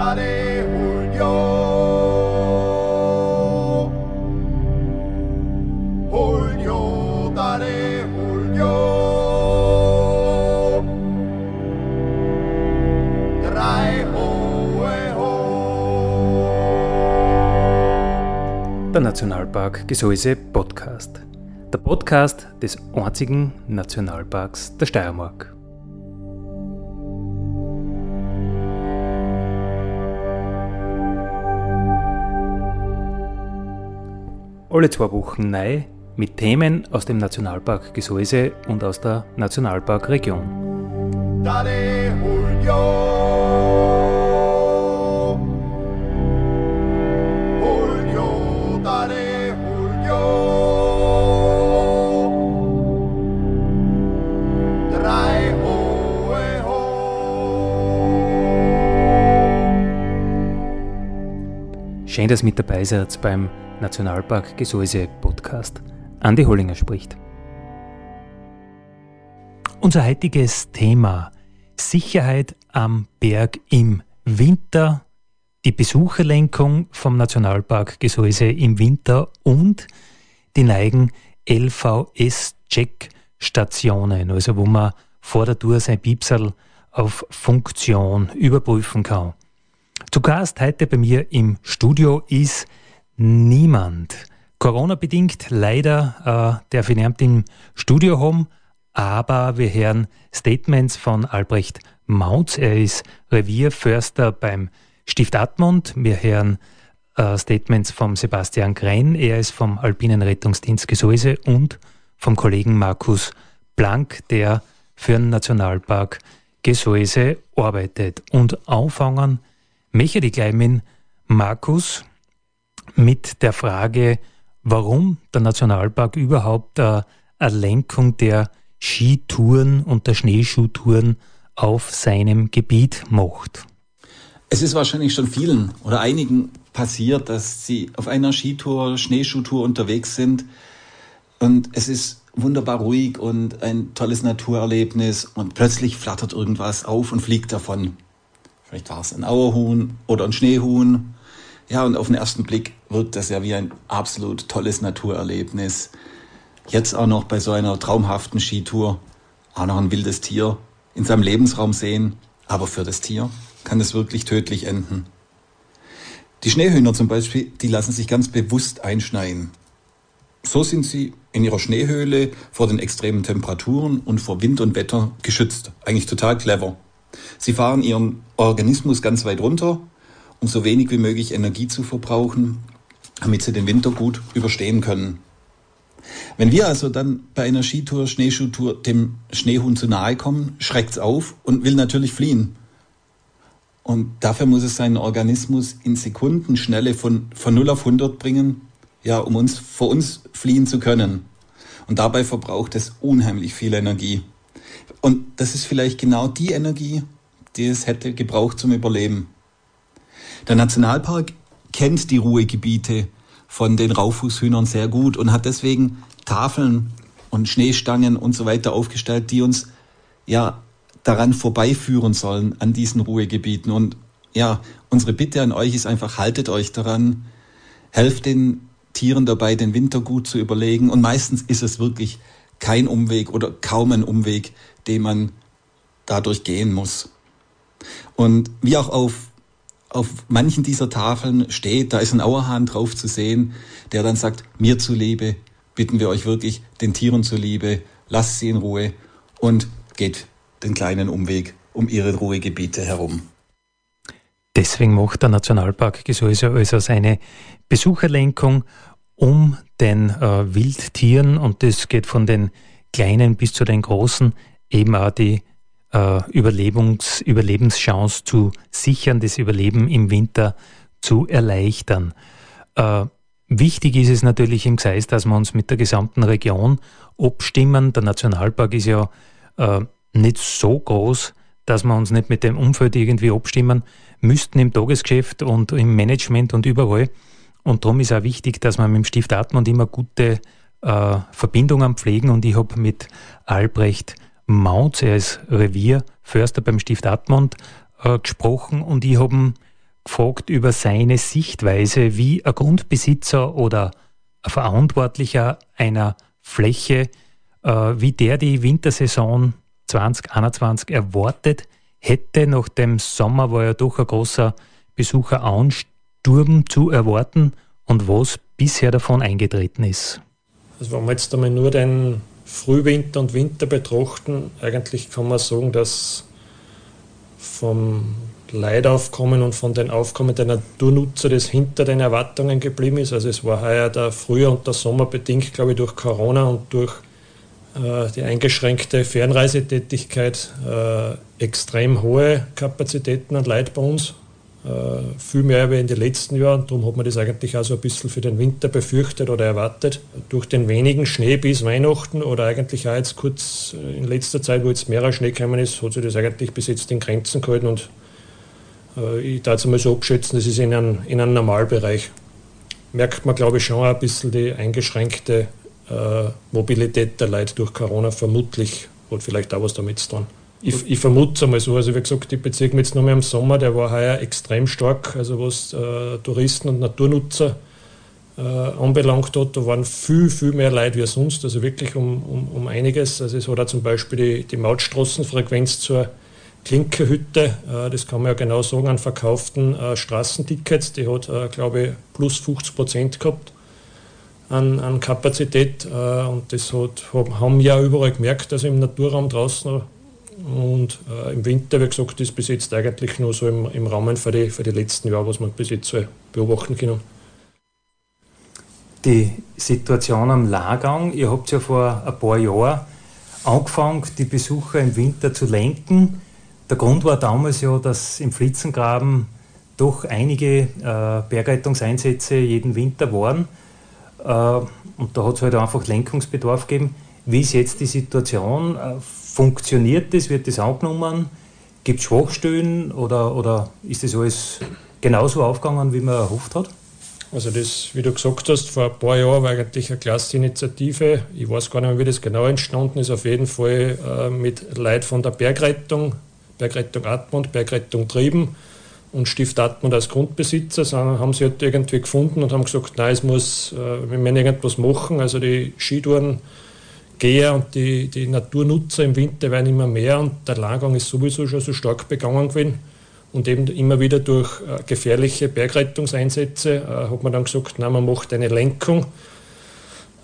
Dale Julio. Julio, dale Julio. Drei hohe ho. Der Nationalpark Gesäuse Podcast. Der Podcast des einzigen Nationalparks der Steiermark. Alle zwei Wochen neu mit Themen aus dem Nationalpark Gesäuse und aus der Nationalparkregion. Dale Julio. Julio, dale Julio. Drei hohe ho. Schön, dass ihr mit dabei seid beim Nationalpark Gesäuse Podcast. Andi Hollinger spricht. Unser heutiges Thema Sicherheit am Berg im Winter, die Besucherlenkung vom Nationalpark Gesäuse im Winter und die neigen LVS-Check-Stationen, also wo man vor der Tour sein Piepsal auf Funktion überprüfen kann. Zu Gast heute bei mir im Studio ist niemand. Corona-bedingt leider äh, darf ich nicht im Studio haben, aber wir hören Statements von Albrecht Mautz. Er ist Revierförster beim Stift Admont. Wir hören äh, Statements von Sebastian Grenn. Er ist vom Alpinen Rettungsdienst Gesäuse und vom Kollegen Markus Blank, der für den Nationalpark Gesäuse arbeitet. Und anfangen möchte ich gleich mit Markus mit der Frage, warum der Nationalpark überhaupt äh, eine Lenkung der Skitouren und der Schneeschuhtouren auf seinem Gebiet macht. Es ist wahrscheinlich schon vielen oder einigen passiert, dass sie auf einer Skitour, Schneeschuhtour unterwegs sind und es ist wunderbar ruhig und ein tolles Naturerlebnis und plötzlich flattert irgendwas auf und fliegt davon. Vielleicht war es ein Auerhuhn oder ein Schneehuhn. Ja, und auf den ersten Blick wirkt das ja wie ein absolut tolles Naturerlebnis. Jetzt auch noch bei so einer traumhaften Skitour auch noch ein wildes Tier in seinem Lebensraum sehen. Aber für das Tier kann es wirklich tödlich enden. Die Schneehühner zum Beispiel, die lassen sich ganz bewusst einschneien. So sind sie in ihrer Schneehöhle vor den extremen Temperaturen und vor Wind und Wetter geschützt. Eigentlich total clever. Sie fahren ihren Organismus ganz weit runter, um so wenig wie möglich Energie zu verbrauchen, damit sie den Winter gut überstehen können. Wenn wir also dann bei einer Skitour, Schneeschuhtour dem Schneehuhn zu nahe kommen, schreckt's auf und will natürlich fliehen. Und dafür muss es seinen Organismus in Sekundenschnelle von, von 0 auf 100 bringen, ja, um uns, vor uns fliehen zu können. Und dabei verbraucht es unheimlich viel Energie. Und das ist vielleicht genau die Energie, die es hätte gebraucht zum Überleben. Der Nationalpark kennt die Ruhegebiete von den Raufußhühnern sehr gut und hat deswegen Tafeln und Schneestangen und so weiter aufgestellt, die uns ja daran vorbeiführen sollen an diesen Ruhegebieten. Und ja, unsere Bitte an euch ist einfach, haltet euch daran, helft den Tieren dabei, den Winter gut zu überlegen. Und meistens ist es wirklich kein Umweg oder kaum ein Umweg, den man dadurch gehen muss. Und wie auch auf auf manchen dieser Tafeln steht, da ist ein Auerhahn drauf zu sehen, der dann sagt, mir zuliebe, bitten wir euch wirklich, den Tieren zuliebe, lasst sie in Ruhe und geht den kleinen Umweg um ihre Ruhegebiete herum. Deswegen macht der Nationalpark Gesäuse also seine Besucherlenkung um den äh, Wildtieren und das geht von den kleinen bis zu den großen eben auch die äh, Überlebens, Überlebenschance zu sichern, das Überleben im Winter zu erleichtern. Äh, wichtig ist es natürlich im Gseis, dass wir uns mit der gesamten Region abstimmen. Der Nationalpark ist ja äh, nicht so groß, dass wir uns nicht mit dem Umfeld irgendwie abstimmen müssten im Tagesgeschäft und im Management und überall. Und darum ist auch wichtig, dass wir mit dem Stift Atmund immer gute äh, Verbindungen pflegen. Und ich habe mit Albrecht Mautz, er ist Revierförster beim Stift Admont, äh, gesprochen und ich habe gefragt über seine Sichtweise, wie ein Grundbesitzer oder ein Verantwortlicher einer Fläche, äh, wie der die Wintersaison 2021 erwartet hätte. Nach dem Sommer war ja doch ein großer Besucheransturm zu erwarten und was bisher davon eingetreten ist. Also wenn wir jetzt einmal nur den Frühwinter und Winter betrachten, eigentlich kann man sagen, dass vom Leidaufkommen und von den Aufkommen der Naturnutzer das hinter den Erwartungen geblieben ist. Also es war heuer der Frühjahr und der Sommer bedingt, glaube ich, durch Corona und durch äh, die eingeschränkte Fernreisetätigkeit äh, extrem hohe Kapazitäten an Leid bei uns. Äh, viel mehr wie in den letzten Jahren. Darum hat man das eigentlich auch so ein bisschen für den Winter befürchtet oder erwartet. Durch den wenigen Schnee bis Weihnachten oder eigentlich auch jetzt kurz in letzter Zeit, wo jetzt mehrer Schnee gekommen ist, hat sich das eigentlich bis jetzt in Grenzen gehalten und äh, ich darf es mal so abschätzen, das ist in einem, in einem Normalbereich. Merkt man, glaube ich, schon ein bisschen die eingeschränkte äh, Mobilität der Leute durch Corona vermutlich, hat vielleicht auch was damit zu tun. Ich, ich vermute es einmal so. Also wie gesagt, ich beziehe mich jetzt mehr im Sommer, der war heuer extrem stark, also was äh, Touristen und Naturnutzer äh, anbelangt hat. Da waren viel, viel mehr Leute wie sonst, also wirklich um, um, um einiges. Also es hat auch zum Beispiel die, die Mautstraßenfrequenz zur Klinkerhütte, äh, das kann man ja genau sagen, an verkauften äh, Straßentickets, die hat, äh, glaube ich, plus 50 Prozent gehabt an, an Kapazität. und das hat, haben wir ja überall gemerkt, also im Naturraum draußen und äh, im Winter, wie gesagt, ist bis jetzt eigentlich nur so im, im Rahmen für die, für die letzten Jahre, was man bis jetzt so beobachten können. Die Situation am Lagang, ihr habt ja vor ein paar Jahren angefangen, die Besucher im Winter zu lenken. Der Grund war damals ja, dass im Flitzengraben doch einige äh, Bergrettungseinsätze jeden Winter waren. Äh, und da hat es halt einfach Lenkungsbedarf gegeben. Wie ist jetzt die Situation? Funktioniert das? Wird das angenommen? Gibt es Schwachstellen oder, oder ist das alles genauso aufgegangen, wie man erhofft hat? Also das, wie du gesagt hast, vor ein paar Jahren war eigentlich eine klasse Initiative. Ich weiß gar nicht mehr, wie das genau entstanden ist. Auf jeden Fall äh, mit Leid von der Bergrettung, Bergrettung Atmund, Bergrettung Trieben und Stift Atmund als Grundbesitzer. So haben sie halt irgendwie gefunden und haben gesagt, nein, es muss, äh, wir müssen irgendwas machen. Also die Skitouren Geher und die, die Naturnutzer im Winter werden immer mehr und der Lagergang ist sowieso schon so stark begangen gewesen. Und eben immer wieder durch äh, gefährliche Bergrettungseinsätze äh, hat man dann gesagt, nein, man macht eine Lenkung.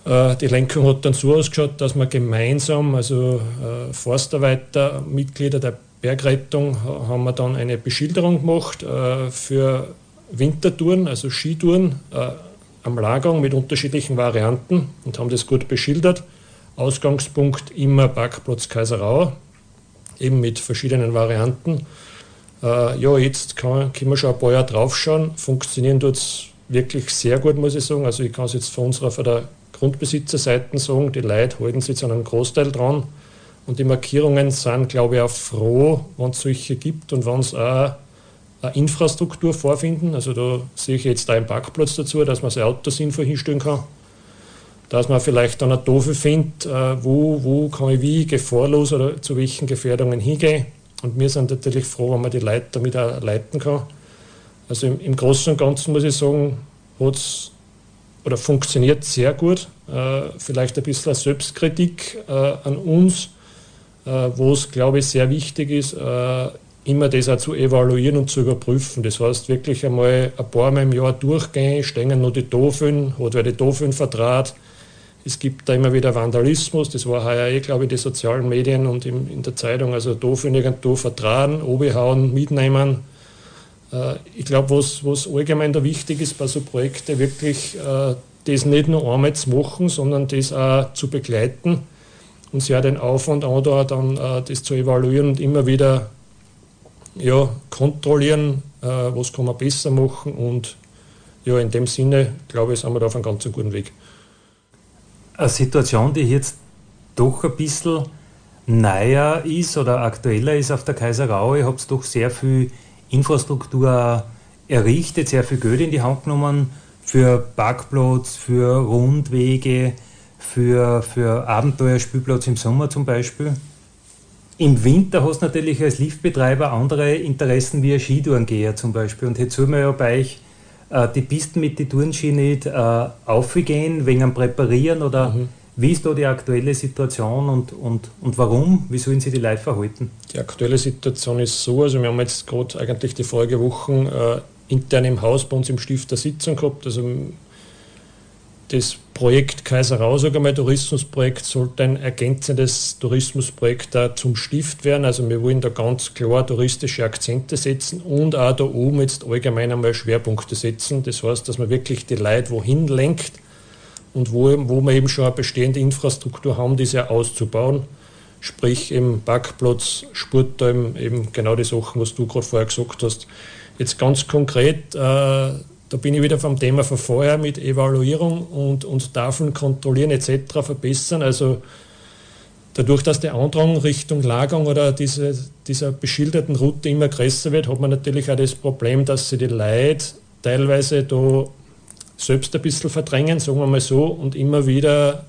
Äh, die Lenkung hat dann so ausgeschaut, dass man gemeinsam, also äh, Forstarbeiter, Mitglieder der Bergrettung, haben wir dann eine Beschilderung gemacht äh, für Wintertouren, also Skitouren äh, am Lagergang mit unterschiedlichen Varianten und haben das gut beschildert. Ausgangspunkt immer Parkplatz Kaiserau, eben mit verschiedenen Varianten. Äh, ja, jetzt kann, können wir schon ein paar Jahre draufschauen. Funktionieren tut es wirklich sehr gut, muss ich sagen. Also ich kann es jetzt von unserer, von der Grundbesitzerseite sagen, die Leute halten sich zu einem Großteil dran. Und die Markierungen sind, glaube ich, auch froh, wenn es solche gibt und wenn es auch eine Infrastruktur vorfinden. Also da sehe ich jetzt einen Parkplatz dazu, dass man sein Auto sinnvoll hinstellen kann dass man vielleicht dann eine Doofe findet, äh, wo, wo kann ich wie gefahrlos oder zu welchen Gefährdungen hingehen. Und wir sind natürlich froh, wenn man die Leute damit auch leiten kann. Also im, im Großen und Ganzen muss ich sagen, hat oder funktioniert sehr gut. Äh, vielleicht ein bisschen Selbstkritik äh, an uns, wo es, glaube ich, sehr wichtig ist, immer das auch zu evaluieren und zu überprüfen. Das heißt, wirklich einmal ein paar Mal im Jahr durchgehen, stehen noch die Doofen, hat wer die Doofen vertraut, es gibt da immer wieder Vandalismus, das war heuer eh, glaube ich, die sozialen Medien und im, in der Zeitung, also doof in irgendwo vertragen, obehauen, mitnehmen. Äh, ich glaube, was, was allgemein da wichtig ist bei so Projekten, wirklich äh, das nicht nur einmal zu machen, sondern das auch zu begleiten und sich auch den Aufwand an, da dann äh, das zu evaluieren und immer wieder ja, kontrollieren, äh, was kann man besser machen und ja, in dem Sinne, glaube ich, sind wir da auf einem ganz guten Weg eine Situation, die jetzt doch ein bisschen neuer ist oder aktueller ist auf der Kaiserau. Ihr habt doch sehr viel Infrastruktur errichtet, sehr viel Geld in die Hand genommen für Parkplatz, für Rundwege, für, für Abenteuerspielplatz im Sommer zum Beispiel. im Winter hast du natürlich als Liftbetreiber andere Interessen wie ein Skitourengeher zum Beispiel. Und jetzt soll man ja bei euch die Pisten mit den Tourenski nicht äh, aufgehen, wegen am Präparieren oder mhm. wie ist da die aktuelle Situation und, und, und warum? Wie sollen sich die Leute verhalten? Die aktuelle Situation ist so, also wir haben jetzt gerade eigentlich die vorige Wochen äh, intern im Haus bei uns im Stift eine Sitzung gehabt. Also das Projekt Kaiserau, sogar mal Tourismusprojekt, sollte ein ergänzendes Tourismusprojekt da zum Stift werden. Also wir wollen da ganz klar touristische Akzente setzen und auch da oben jetzt allgemein einmal Schwerpunkte setzen. Das heißt, dass man wirklich die Leute wohin lenkt und wo, wo wir eben schon eine bestehende Infrastruktur haben, diese auszubauen. Sprich im Parkplatz, Sportteil, eben genau die Sachen, was du gerade vorher gesagt hast. Jetzt ganz konkret, äh, da bin ich wieder vom Thema von vorher mit Evaluierung und, und Tafeln kontrollieren etc. verbessern. Also dadurch, dass der Andrang Richtung Lagerung oder diese, dieser beschilderten Route immer größer wird, hat man natürlich auch das Problem, dass sie die Leute teilweise da selbst ein bisschen verdrängen, sagen wir mal so, und immer wieder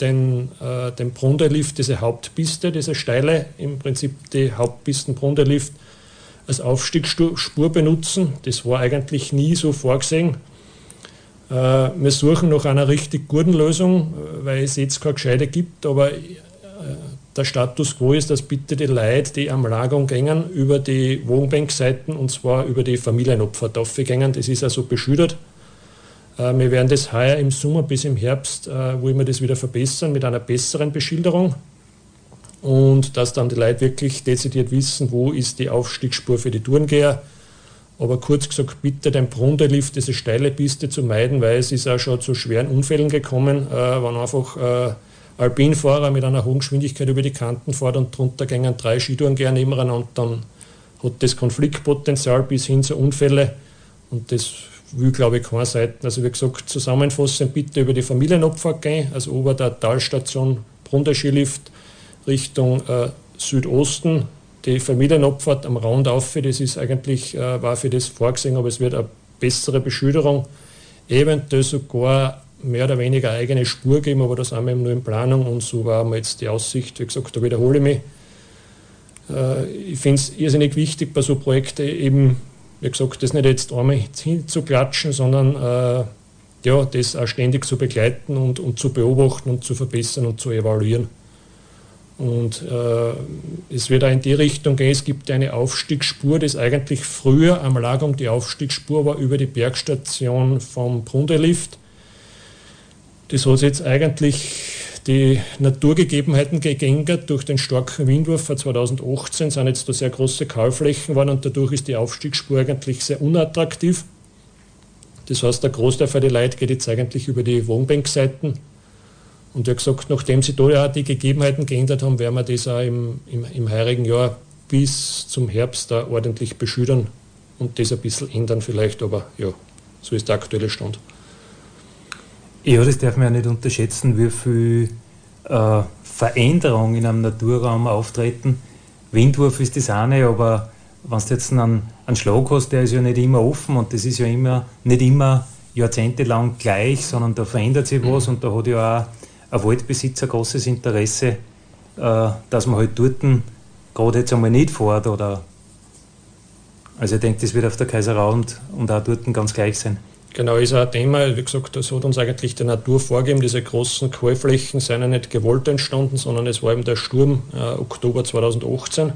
den, äh, den Brunderlift, diese Hauptpiste, diese steile, im Prinzip die Hauptpisten Brunderlift, als Aufstiegsspur benutzen. Das war eigentlich nie so vorgesehen. Äh, wir suchen nach einer richtig guten Lösung, äh, weil es jetzt keine gescheite gibt, aber äh, der Status quo ist, dass bitte die Leute, die am Lager gängen, über die Wohnbankseiten und zwar über die Familienopfer gängen. Das ist also beschüttet. Wir werden das heuer im Sommer bis im Herbst, wollen wir das wieder verbessern mit einer besseren Beschilderung und dass dann die Leute wirklich dezidiert wissen, wo ist die Aufstiegsspur für die Tourengeher. Aber kurz gesagt, bitte den Brunderlift, diese steile Piste zu meiden, weil es ist auch schon zu schweren Unfällen gekommen, äh, wenn einfach äh, Alpinfahrer mit einer hohen Geschwindigkeit über die Kanten fahren und drunter gingen drei Skitourengeher nebeneinander dann hat das Konfliktpotenzial bis hin zu Unfällen und das will, glaube ich, keine Seiten. Also wie gesagt, zusammenfassend bitte über die Familienopfer gehen, also über der Talstation Brunderskilift Richtung äh, Südosten. Die Familienopfer am Rand auf, das ist eigentlich, äh, war für das vorgesehen, aber es wird eine bessere Beschilderung, eventuell sogar mehr oder weniger eigene Spur geben, aber das sind wir eben nur in Planung und so war mir jetzt die Aussicht, wie gesagt, da wiederhole ich mich. Äh, ich finde es irrsinnig wichtig bei so Projekten eben, wie gesagt, das nicht jetzt einmal hinzuklatschen, sondern äh, ja, das auch ständig zu begleiten und, und zu beobachten und zu verbessern und zu evaluieren. Und äh, es wird auch in die Richtung gehen, es gibt eine Aufstiegsspur, das eigentlich früher am Lagerung die Aufstiegsspur war über die Bergstation vom Brundelift. Das hat jetzt eigentlich die Naturgegebenheiten gegängert durch den starken Windwurf von 2018 sind jetzt da sehr große Kahlflächen waren und dadurch ist die Aufstiegsspur eigentlich sehr unattraktiv. Das heißt, der Großteil für die Leute geht jetzt eigentlich über die Wohnbankseiten und er hat gesagt, nachdem sie da ja die Gegebenheiten geändert haben, werden wir das auch im, im, im heurigen Jahr bis zum Herbst da ordentlich beschüttern und das ein bisschen ändern vielleicht, aber ja, so ist der aktuelle Stand. Ja, das darf man ja nicht unterschätzen, wie viel äh, Veränderung in einem Naturraum auftreten. Windwurf ist das eine, aber wenn du jetzt einen, einen Schlag hast, der ist ja nicht immer offen und das ist ja immer, nicht immer jahrzehntelang gleich, sondern da verändert sich was mhm. und da hat ja auch ein Waldbesitzer großes Interesse, äh, dass man halt dort gerade jetzt einmal nicht fährt. Oder also ich denke, das wird auf der Kaiserau und, und auch dort ganz gleich sein. Genau, ist auch ein Thema, wie gesagt, das hat uns eigentlich die Natur vorgegeben. Diese großen Kohlflächen sind ja nicht gewollt entstanden, sondern es war eben der Sturm äh, Oktober 2018, äh,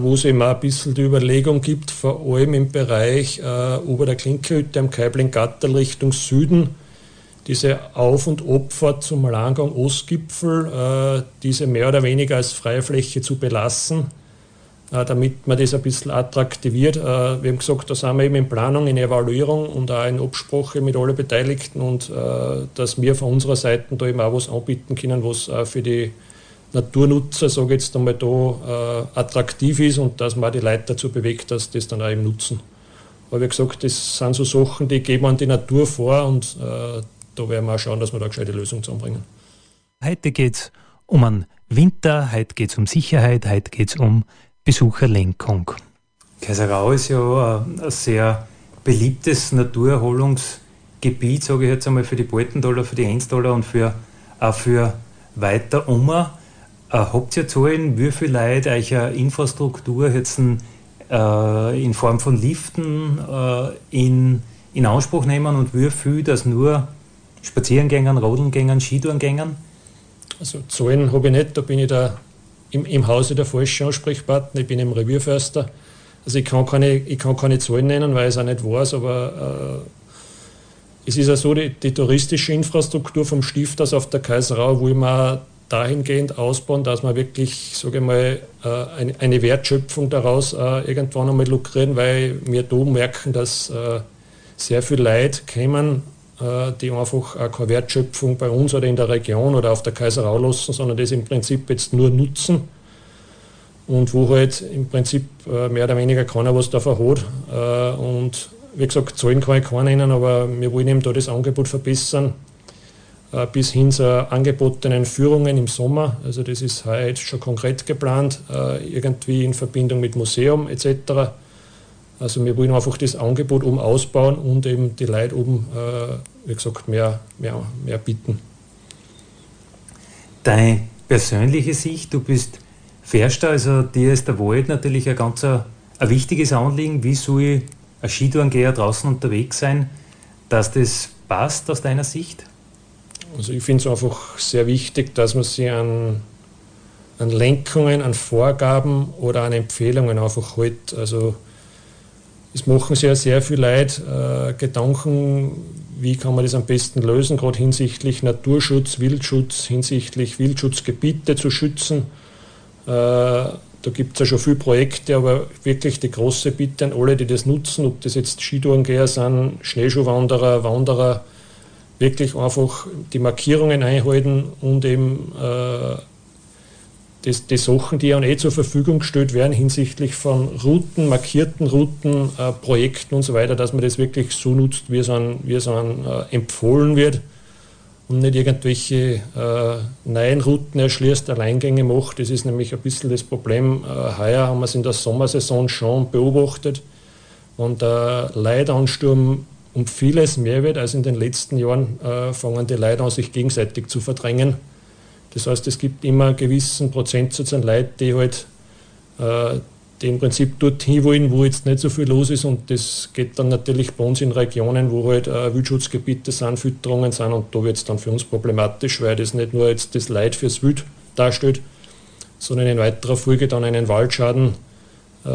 wo es eben auch ein bisschen die Überlegung gibt, vor allem im Bereich äh, Ober der Klinkehütte am Kaibling-Gatterl Richtung Süden, diese Auf- und Abfahrt zum Langgang Ostgipfel, äh, diese mehr oder weniger als Freifläche zu belassen, äh, damit man das ein bisschen attraktiviert. Äh, wir haben gesagt, da sind wir eben in Planung, in Evaluierung und auch in Absprache mit allen Beteiligten und dass wir von unserer Seite da eben auch was anbieten können, was äh, für die Naturnutzer, sage ich jetzt einmal da, attraktiv ist und dass man die Leute dazu bewegt, dass das dann auch eben nutzen. Aber wie gesagt, das sind so Sachen, die geben an die Natur vor und äh, da werden wir auch schauen, dass wir da eine gescheite Lösung zusammenbringen. Heute geht es um einen Winter, heute geht es um Sicherheit, heute geht es um Besucherlenkung. Kaiserau ist ja ein sehr beliebtes Naturerholungsgebiet, sage ich jetzt einmal, für die Baltendaler, für die Enstaler und für, auch für weiter Ummer. Äh, habt ihr Zahlen, wie viele Leute euch Infrastruktur jetzt äh, in Form von Liften äh, in, in Anspruch nehmen und wie viel das nur Spazierengängern, Rodelngängern, Skitourengängern? Also Zahlen habe ich nicht, da bin ich da im, im Hause der falsche Ansprechpartner, ich bin im Revierförster. Also ich kann keine, ich kann keine Zahlen nennen, weil ich es auch nicht weiß, aber äh, es ist ja so, die, die, touristische Infrastruktur vom Stift aus auf der Kaiserau, wo wir dahingehend ausbauen, dass wir wirklich, sage mal, äh, eine, Wertschöpfung daraus äh, irgendwann einmal lukrieren, weil wir da merken, dass äh, sehr viel Leute kommen, die einfach auch keine Wertschöpfung bei uns oder in der Region oder auf der Kaiserau lassen, sondern das im Prinzip jetzt nur nutzen und wo halt im Prinzip mehr oder weniger keiner was davon hat und wie gesagt, Zahlen kann ich keine nennen, aber wir wollen eben da das Angebot verbessern, äh, bis hin zu angebotenen Führungen im Sommer. Also das ist heute schon konkret geplant, äh, irgendwie in Verbindung mit Museum etc. Also wir wollen einfach das Angebot oben ausbauen und eben die Leute oben, äh, wie gesagt, mehr, mehr, mehr bieten. Deine persönliche Sicht, du bist Förster, also dir ist der Wald natürlich ein ganz ein, ein wichtiges Anliegen. Wie soll ein Skitourengeher draußen unterwegs sein, dass das passt aus deiner Sicht? Also ich finde es einfach sehr wichtig, dass man sich an, an Lenkungen, an Vorgaben oder an Empfehlungen einfach hält. Also es machen ja sehr viele Leute äh, Gedanken, wie kann man das am besten lösen, gerade hinsichtlich Naturschutz, Wildschutz, hinsichtlich Wildschutzgebiete zu schützen. Äh, da gibt es ja schon viele Projekte, aber wirklich die große Bitte an alle, die das nutzen, ob das jetzt Skitourengeher sind, Schneeschuhwanderer, Wanderer, wirklich einfach die Markierungen einhalten und eben äh, das, die Sachen, die ja eh zur Verfügung gestellt werden hinsichtlich von Routen, markierten Routen, äh, Projekten und so weiter, dass man das wirklich so nutzt, wie es an, wie es an äh, empfohlen wird und nicht irgendwelche äh, neuen Routen erschließt, Alleingänge macht. Das ist nämlich ein bisschen das Problem. Äh, heuer haben wir es in der Sommersaison schon beobachtet. Wenn der Leidansturm um vieles mehr wird als in den letzten Jahren, äh, fangen die Leute an, sich gegenseitig zu verdrängen. Das heißt, es gibt immer einen gewissen Prozentsatz an Leuten, die halt äh, im Prinzip dorthin wollen, wo jetzt nicht so viel los ist. Und das geht dann natürlich bei uns in Regionen, wo halt äh, Wildschutzgebiete sind, Fütterungen sind. Und da wird es dann für uns problematisch, weil das nicht nur jetzt das Leid fürs Wild darstellt, sondern in weiterer Folge dann einen Waldschaden, äh,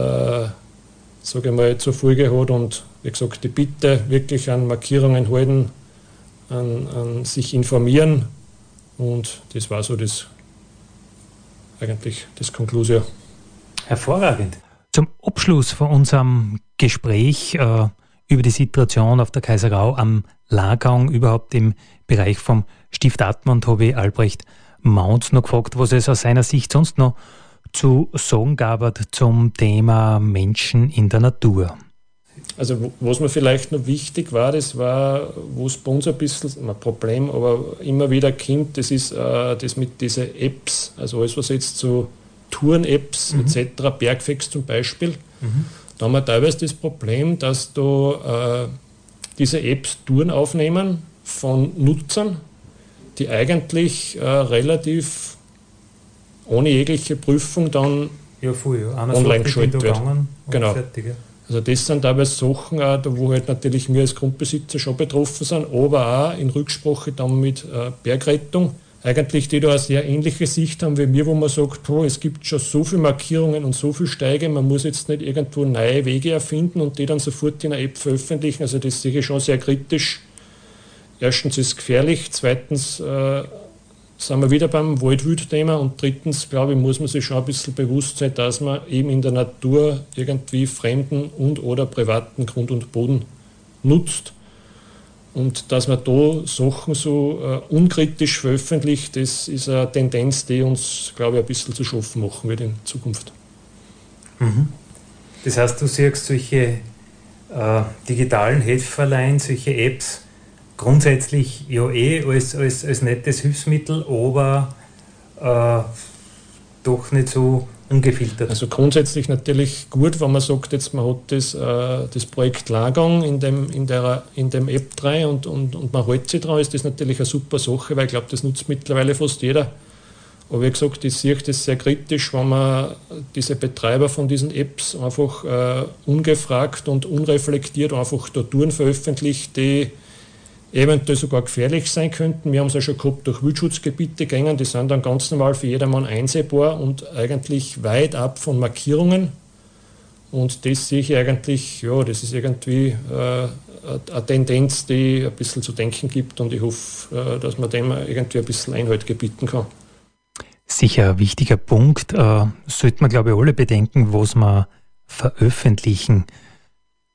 sage ich mal, zur Folge hat. Und wie gesagt, die Bitte wirklich an Markierungen halten, an, an sich informieren. Und das war so das eigentlich das Konklusio. Hervorragend. Zum Abschluss von unserem Gespräch äh, über die Situation auf der Kaiserau am Lagang, überhaupt im Bereich vom Stift Atmund, habe ich Albrecht Maunz noch gefragt, was es aus seiner Sicht sonst noch zu sagen gab zum Thema Menschen in der Natur. Also was mir vielleicht noch wichtig war, das war, wo es bei uns ein bisschen ein Problem, aber immer wieder kommt, das ist äh, das mit diesen Apps, also alles, was jetzt so Touren-Apps mhm. etc., Bergfix zum Beispiel. Mhm. Da haben wir teilweise das Problem, dass da äh, diese Apps Touren aufnehmen von Nutzern, die eigentlich äh, relativ ohne jegliche Prüfung dann ja, voll, ja. online geschaltet werden. Genau. Fertig, ja. Also das sind teilweise Sachen, äh, wo halt natürlich wir als Grundbesitzer schon betroffen sind, aber auch in Rücksprache dann mit äh, Bergrettung eigentlich die da eine sehr ähnliche Sicht haben wie mir, wo man sagt, oh, es gibt schon so viele Markierungen und so viele Steige, man muss jetzt nicht irgendwo neue Wege erfinden und die dann sofort in einer App veröffentlichen. Also das sehe ich schon sehr kritisch. Erstens ist es gefährlich, zweitens äh, sind wir wieder beim Waldwild-Thema und drittens, glaube ich, muss man sich schon ein bisschen bewusst sein, dass man eben in der Natur irgendwie fremden und oder privaten Grund und Boden nutzt und dass man da Sachen so äh, unkritisch veröffentlicht, das ist eine Tendenz, die uns, glaube ich, ein bisschen zu schaffen machen wird in Zukunft. Mhm. Das heißt, du siehst solche äh, digitalen Helferlein, solche Apps grundsätzlich ja eh als, als, als nettes Hilfsmittel, aber äh, doch nicht so ungefiltert. Also grundsätzlich natürlich gut, wenn man sagt, jetzt man hat das, äh, das Projekt Lagang in dem, in, der, in dem App 3 und, und, und man hält sich dran, ist das natürlich eine super Sache, weil ich glaube, das nutzt mittlerweile fast jeder. Aber wie gesagt, ich sehe das sehr kritisch, wenn man diese Betreiber von diesen Apps einfach äh, ungefragt und unreflektiert einfach da Touren veröffentlicht, die eventuell sogar gefährlich sein könnten. Wir haben es ja schon gehabt durch Wildschutzgebiete gegangen, die sind dann ganz normal für jedermann einsehbar und eigentlich weit ab von Markierungen. Und das sehe ich eigentlich, ja, das ist irgendwie äh, eine Tendenz, die ein bisschen zu denken gibt und ich hoffe, äh, dass man dem irgendwie ein bisschen Einhalt gebieten kann. Sicher wichtiger Punkt. Äh, sollte man, glaube ich, alle bedenken, was man veröffentlichen.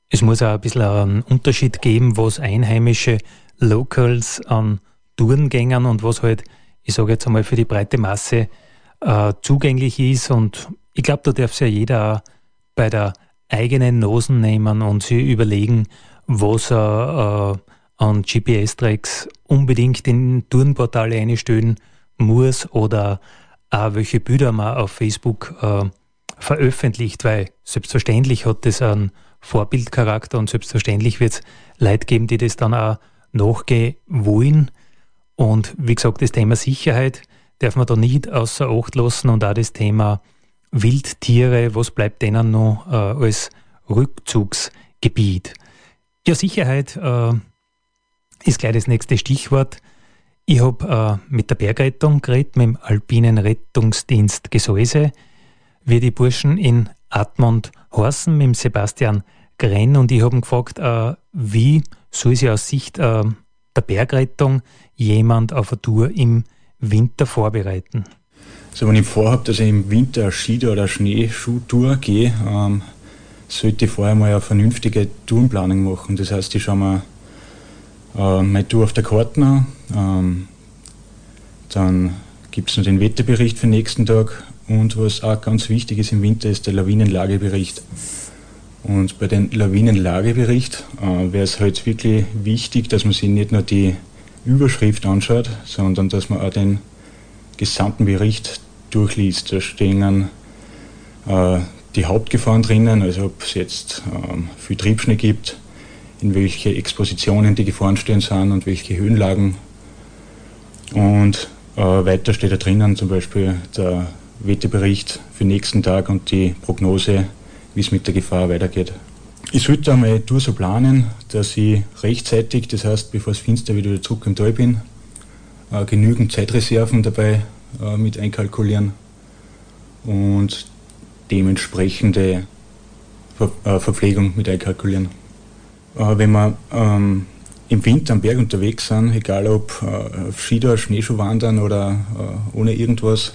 Es muss auch ein bisschen einen Unterschied geben, was einheimische Locals an Tourengängern und was halt, ich sage jetzt einmal, für die breite Masse äh, zugänglich ist. Und ich glaube, da darf sich ja jeder auch bei der eigenen Nosen nehmen und sich überlegen, was er äh, an GPS-Tracks unbedingt in Tourenportale einstellen muss oder auch welche Bilder man auf Facebook äh, veröffentlicht, weil selbstverständlich hat das einen Vorbildcharakter und selbstverständlich wird es Leute geben, die das dann auch nachgehen wollen. Und wie gesagt, das Thema Sicherheit darf man da nicht außer Acht lassen und auch das Thema Wildtiere, was bleibt denen noch äh, als Rückzugsgebiet? Ja, Sicherheit äh, ist gleich das nächste Stichwort. Ich habe äh, mit der Bergrettung geredet, mit dem Alpinen Rettungsdienst Gesäuse, wie die Burschen in Admont horsen, mit Sebastian Grenn und ich habe gefragt, äh, wie soll sich aus Sicht äh, der Bergrettung jemand auf eine Tour im Winter vorbereiten? Also wenn ich vorhabe, dass ich im Winter eine Ski- oder Schneeschuhtour gehe, ähm, sollte ich vorher mal eine vernünftige Tourenplanung machen. Das heißt, ich schaue mir äh, meine Tour auf der Karte an, ähm, dann gibt es noch den Wetterbericht für den nächsten Tag und was auch ganz wichtig ist im Winter, ist der Lawinenlagebericht. Und bei dem Lawinenlagebericht äh, wäre es halt wirklich wichtig, dass man sich nicht nur die Überschrift anschaut, sondern dass man auch den gesamten Bericht durchliest. Da stehen äh, die Hauptgefahren drinnen, also ob es jetzt ähm, viel Triebschnee gibt, in welche Expositionen die Gefahrenstellen sind und welche Höhenlagen. Und äh, weiter steht da drinnen zum Beispiel der Wetterbericht für nächsten Tag und die Prognose, wie es mit der Gefahr weitergeht. Ich sollte einmal Tour so planen, dass ich rechtzeitig, das heißt, bevor es finster wieder zurück im Tal bin, äh, genügend Zeitreserven dabei äh, mit einkalkulieren und dementsprechende äh, Verpflegung mit einkalkulieren. Wenn wir ähm, im Winter am Berg unterwegs sind, egal ob äh, Skidor, Schneeschuh wandern oder äh, ohne irgendwas,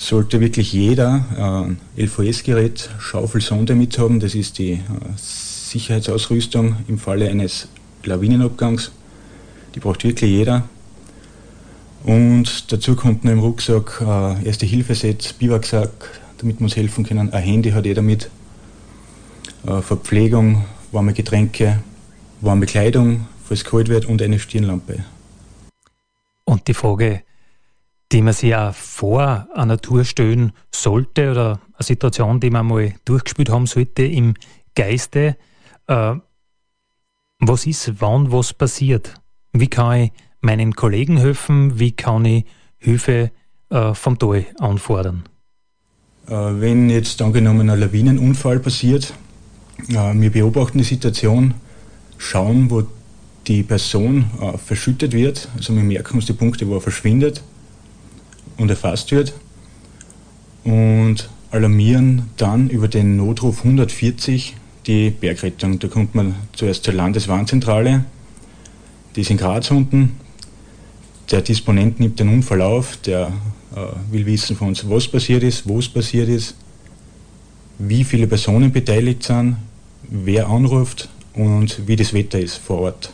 sollte wirklich jeder ein LVS-Gerät, Schaufelsonde mithaben. Das ist die Sicherheitsausrüstung im Falle eines Lawinenabgangs. Die braucht wirklich jeder. Und dazu kommt noch im Rucksack äh, erste Hilfeset, Biwaksack, damit wir uns helfen können. Ein Handy hat jeder mit. Äh, Verpflegung, warme Getränke, warme Kleidung, falls es kalt wird und eine Stirnlampe. Und die Frage, die man sich auch vor einer Tour stellen sollte oder eine Situation, die man mal durchgespielt haben sollte im Geiste, äh, was ist, wann was passiert? Wie kann ich meinen Kollegen helfen? Wie kann ich Hilfe äh, vom Tal anfordern? Äh, wenn jetzt angenommen ein Lawinenunfall passiert, äh, wir beobachten die Situation, schauen, wo die Person äh, verschüttet wird. Also wir merken uns die Punkte, wo er verschwindet und erfasst wird und alarmieren dann über den Notruf 140 die Bergrettung. Da kommt man zuerst zur Landeswarnzentrale, die ist in Graz unten. Der Disponent nimmt den Unfall auf, der äh, will wissen von uns, was passiert ist, wo es passiert ist, wie viele Personen beteiligt sind, wer anruft und wie das Wetter ist vor Ort.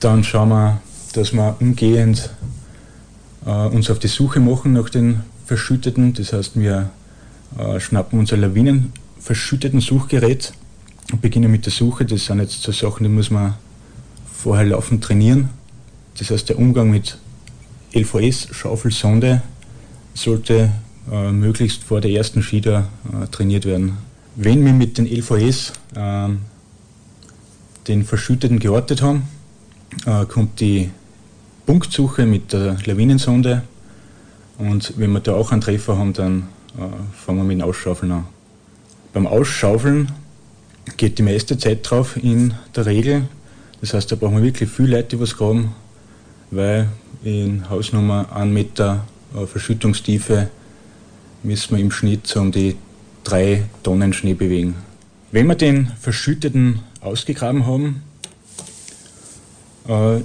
Dann schauen wir, dass wir umgehend uns auf die Suche machen nach den Verschütteten. Das heißt, wir äh, schnappen unser Lawinenverschütteten Suchgerät und beginnen mit der Suche. Das sind jetzt so Sachen, die muss man vorher laufend trainieren. Das heißt, der Umgang mit LVS, Schaufelsonde, sollte äh, möglichst vor der ersten Skida äh, trainiert werden. Wenn wir mit den LVS äh, den Verschütteten geortet haben, äh, kommt die Punktsuche mit der Lawinensonde Und wenn wir da auch einen Treffer haben, dann äh, fangen wir mit dem Ausschaufeln an. Beim Ausschaufeln geht die meiste Zeit drauf in der Regel. Das heißt, da brauchen wir wirklich viele Leute, die was graben, weil in Hausnummer 1 Meter äh, Verschüttungstiefe müssen wir im Schnitt so um die drei Tonnen Schnee bewegen. Wenn wir den Verschütteten ausgegraben haben, äh,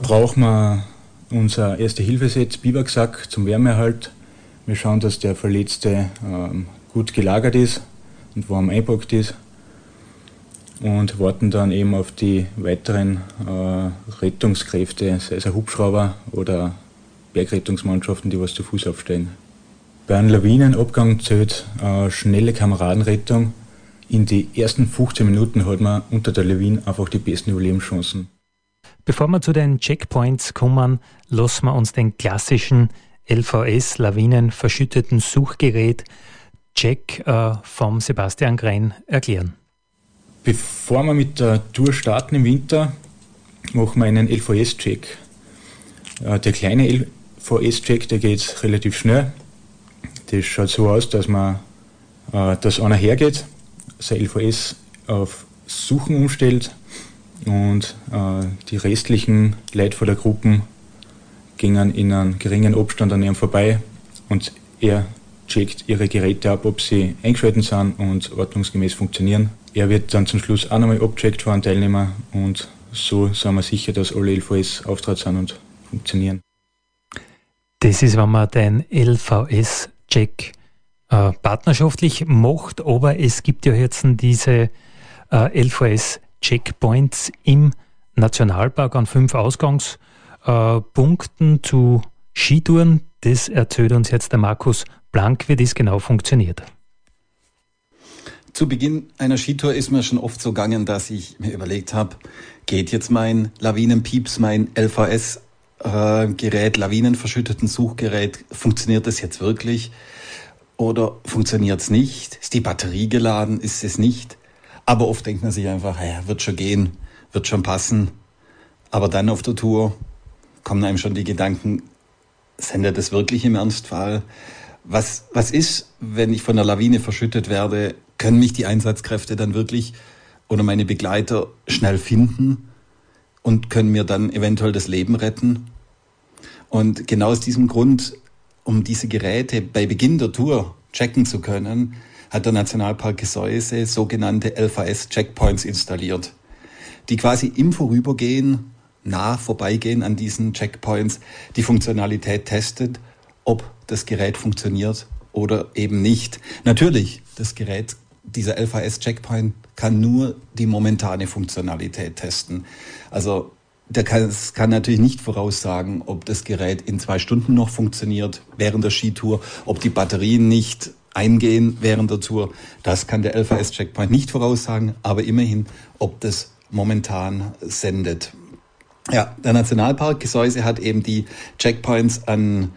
brauchen wir unser Erste-Hilfe-Set Biwaksack zum Wärmeerhalt. Wir schauen, dass der Verletzte ähm, gut gelagert ist und warm einpackt ist und warten dann eben auf die weiteren äh, Rettungskräfte, sei es ein Hubschrauber oder Bergrettungsmannschaften, die was zu Fuß aufstellen. Bei einem Lawinenabgang zählt äh, schnelle Kameradenrettung. In die ersten 15 Minuten hat man unter der Lawine einfach die besten Überlebenschancen. Bevor wir zu den Checkpoints kommen, lassen wir uns den klassischen LVS Lawinen verschütteten Suchgerät Check äh, vom Sebastian Grein erklären. Bevor wir mit der Tour starten im Winter, machen wir einen LVS-Check. Äh, der kleine LVS-Check, der geht relativ schnell. Das schaut so aus, dass man, äh, dass einer hergeht, sein LVS auf Suchen umstellt und äh, die restlichen Leute von gingen in einem geringen Abstand an ihm vorbei und er checkt ihre Geräte ab, ob sie eingeschaltet sind und ordnungsgemäß funktionieren. Er wird dann zum Schluss auch nochmal abcheckt von einem Teilnehmer und so sind wir sicher, dass alle LVS auftrat sind und funktionieren. Das ist, wenn man den LVS-Check äh, partnerschaftlich macht, aber es gibt ja jetzt diese äh, LVS-Checkpoints im Nationalpark an fünf Ausgangspunkten zu Skitouren. Das erzählt uns jetzt der Markus Blank, wie das genau funktioniert. Zu Beginn einer Skitour ist mir schon oft so gegangen, dass ich mir überlegt habe, geht jetzt mein Lawinenpieps, mein LVS-Gerät, äh, Lawinenverschütteten Suchgerät, funktioniert das jetzt wirklich? Oder funktioniert es nicht? Ist die Batterie geladen? Ist es nicht? Aber oft denkt man sich einfach, ja, wird schon gehen, wird schon passen. Aber dann auf der Tour kommen einem schon die Gedanken, sendet das wirklich im Ernstfall? Was, was ist, wenn ich von der Lawine verschüttet werde? Können mich die Einsatzkräfte dann wirklich oder meine Begleiter schnell finden und können mir dann eventuell das Leben retten? Und genau aus diesem Grund, um diese Geräte bei Beginn der Tour checken zu können, hat der Nationalpark Gesäuse sogenannte LVS-Checkpoints installiert, die quasi im Vorübergehen, nah vorbeigehen an diesen Checkpoints, die Funktionalität testet ob das Gerät funktioniert oder eben nicht. Natürlich, das Gerät, dieser LVS-Checkpoint kann nur die momentane Funktionalität testen. Also der kann, kann natürlich nicht voraussagen, ob das Gerät in zwei Stunden noch funktioniert während der Skitour, ob die Batterien nicht eingehen während der Tour. Das kann der LVS-Checkpoint nicht voraussagen, aber immerhin, ob das momentan sendet. Ja, der Nationalpark Gesäuse hat eben die Checkpoints an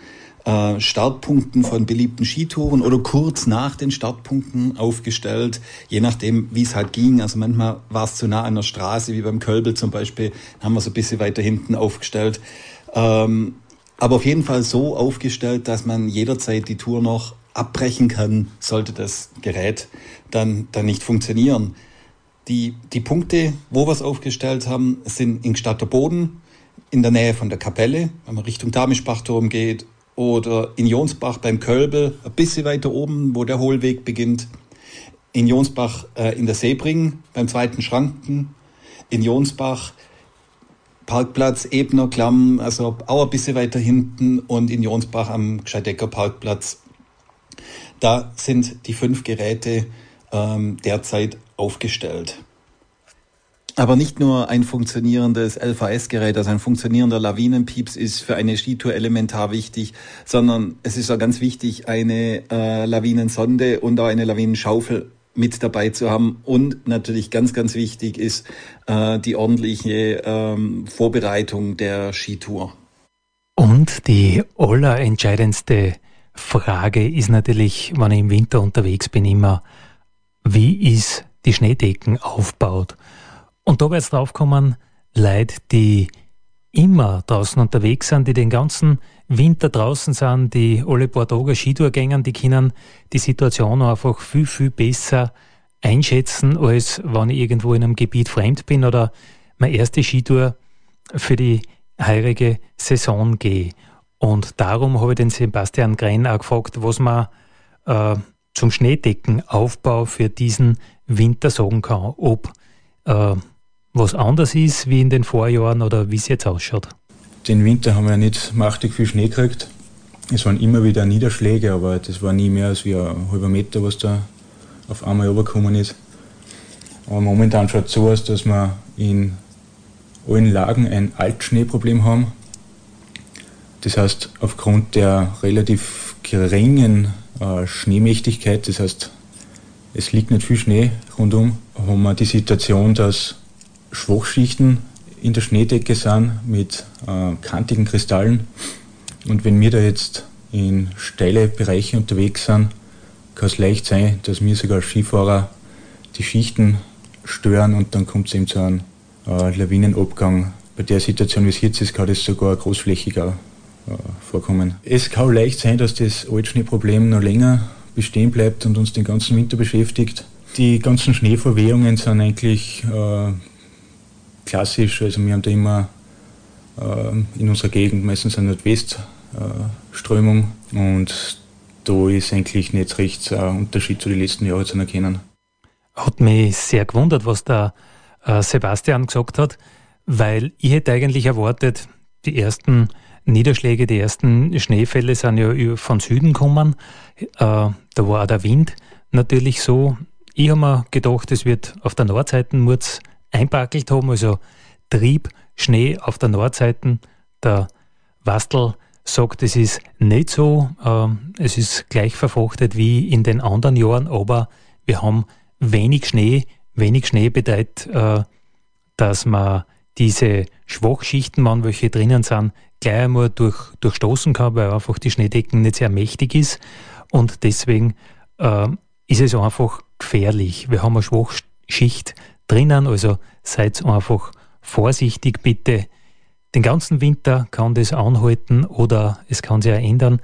äh, Startpunkten von beliebten Skitouren oder kurz nach den Startpunkten aufgestellt, je nachdem, wie es halt ging. Also manchmal war es zu nah an der Straße, wie beim Kölbel zum Beispiel, haben wir so ein bisschen weiter hinten aufgestellt. Ähm, aber auf jeden Fall so aufgestellt, dass man jederzeit die Tour noch abbrechen kann, sollte das Gerät dann, dann nicht funktionieren. Die, die Punkte, wo wir es aufgestellt haben, sind in Gstatter Boden, in der Nähe von der Kapelle, wenn man Richtung Damischbachturm geht oder in Jonsbach beim Kölbel, ein bisschen weiter oben, wo der Hohlweg beginnt. In Jonsbach äh, in der Seebring beim zweiten Schranken. In Jonsbach Parkplatz Ebner Klamm, also auch ein bisschen weiter hinten und in Jonsbach am Gscheidecker Parkplatz. Da sind die fünf Geräte ähm, derzeit aufgestellt. Aber nicht nur ein funktionierendes LVS-Gerät, also ein funktionierender Lawinenpieps ist für eine Skitour elementar wichtig, sondern es ist auch ganz wichtig, eine äh, Lawinensonde und auch eine Lawinenschaufel mit dabei zu haben. Und natürlich ganz, ganz wichtig ist äh, die ordentliche ähm, Vorbereitung der Skitour. Und die allerentscheidendste Frage ist natürlich, wenn ich im Winter unterwegs bin, immer, wie ist die Schneedecken aufgebaut? Und da wird es drauf kommen, Leute, die immer draußen unterwegs sind, die den ganzen Winter draußen sind, die alle paar Tage Skitour gängen, die können die Situation einfach viel, viel besser einschätzen, als wenn ich irgendwo in einem Gebiet fremd bin oder meine erste Skitour für die heurige Saison gehe. Und darum habe ich den Sebastian Grenn auch gefragt, was man äh, zum Schneedeckenaufbau für diesen Winter sagen kann. Ob äh, was anders ist wie in den Vorjahren oder wie es jetzt ausschaut. Den Winter haben wir nicht mächtig viel Schnee gekriegt. Es waren immer wieder Niederschläge, aber das war nie mehr als wie ein halber Meter, was da auf einmal übergekommen ist. Aber momentan schaut es so aus, dass wir in allen Lagen ein Altschneeproblem haben. Das heißt, aufgrund der relativ geringen äh, Schneemächtigkeit, das heißt, es liegt nicht viel Schnee rundum, haben wir die Situation, dass Schwachschichten in der Schneedecke sind mit äh, kantigen Kristallen. Und wenn wir da jetzt in steile Bereiche unterwegs sind, kann es leicht sein, dass wir sogar Skifahrer die Schichten stören und dann kommt es eben zu einem äh, Lawinenabgang. Bei der Situation, wie es jetzt ist, kann das sogar großflächiger vorkommen. Es kann leicht sein, dass das Altschneeproblem noch länger bestehen bleibt und uns den ganzen Winter beschäftigt. Die ganzen Schneeverwehungen sind eigentlich äh, klassisch. Also wir haben da immer äh, in unserer Gegend meistens eine Nordwestströmung äh, und da ist eigentlich nicht recht ein Unterschied zu den letzten Jahren zu erkennen. Hat mich sehr gewundert, was der äh, Sebastian gesagt hat, weil ich hätte eigentlich erwartet, die ersten Niederschläge, die ersten Schneefälle sind ja von Süden gekommen. Äh, da war auch der Wind natürlich so. Ich habe mir gedacht, es wird auf der Nordseite muss einpackelt haben, also Trieb, Schnee auf der Nordseite. Der Wastel sagt, es ist nicht so. Ähm, es ist gleich verfrachtet wie in den anderen Jahren, aber wir haben wenig Schnee. Wenig Schnee bedeutet, äh, dass man diese Schwachschichten, man welche drinnen sind, gleich einmal durch, durchstoßen kann, weil einfach die Schneedecken nicht sehr mächtig ist. Und deswegen äh, ist es einfach gefährlich. Wir haben eine Schwachschicht drinnen. Also seid einfach vorsichtig bitte. Den ganzen Winter kann das anhalten oder es kann sich auch ändern.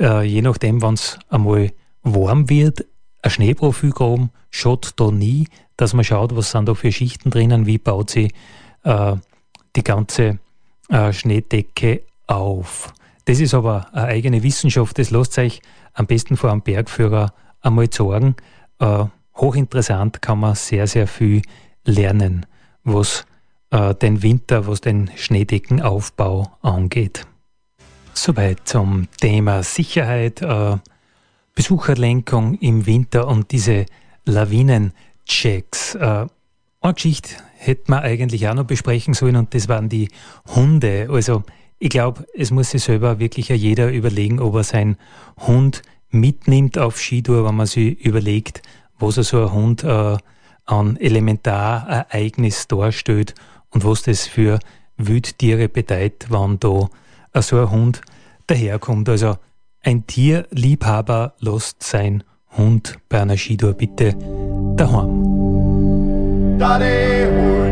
Äh, je nachdem, wenn es einmal warm wird, ein Schneeprofil graben schaut da nie, dass man schaut, was sind da für Schichten drinnen, wie baut sie äh, die ganze äh, Schneedecke auf. Das ist aber eine eigene Wissenschaft, das lasst euch am besten vor einem Bergführer einmal sagen. Äh, hochinteressant kann man sehr, sehr viel lernen, was äh, den Winter, was den Schneedeckenaufbau angeht. Soweit zum Thema Sicherheit, äh, Besucherlenkung im Winter und diese Lawinenchecks. Äh, eine Geschichte hätte man eigentlich auch noch besprechen sollen und das waren die Hunde. Also ich glaube, es muss sich selber wirklich jeder überlegen, ob er seinen Hund mitnimmt auf Skitour, wenn man sich überlegt, was er so ein Hund äh, an Elementarereignis darstellt und was das für Wildtiere bedeutet, wenn da so ein Hund daherkommt. Also ein Tierliebhaber lässt sein Hund bei einer Skitour bitte daheim. Daddy.